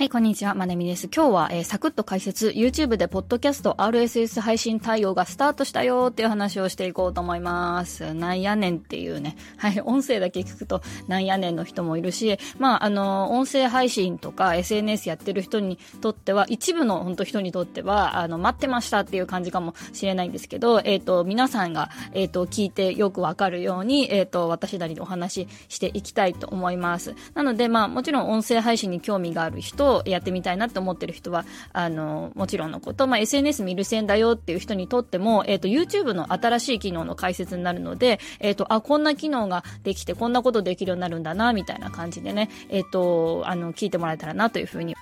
はい、こんにちは。まねみです。今日は、えー、サクッと解説、YouTube でポッドキャスト RSS 配信対応がスタートしたよっていう話をしていこうと思います。なんやねんっていうね。はい、音声だけ聞くとなんやねんの人もいるし、まあ、あの、音声配信とか SNS やってる人にとっては、一部の本当人にとっては、あの、待ってましたっていう感じかもしれないんですけど、えっ、ー、と、皆さんが、えっ、ー、と、聞いてよくわかるように、えっ、と、私なりにお話ししていきたいと思います。なので、まあ、もちろん音声配信に興味がある人、やってみたいなって思ってる人は、あの、もちろんのこと、まあ、SNS 見る線だよっていう人にとっても、えっ、ー、と、YouTube の新しい機能の解説になるので、えっ、ー、と、あ、こんな機能ができて、こんなことできるようになるんだな、みたいな感じでね、えっ、ー、と、あの、聞いてもらえたらなというふうに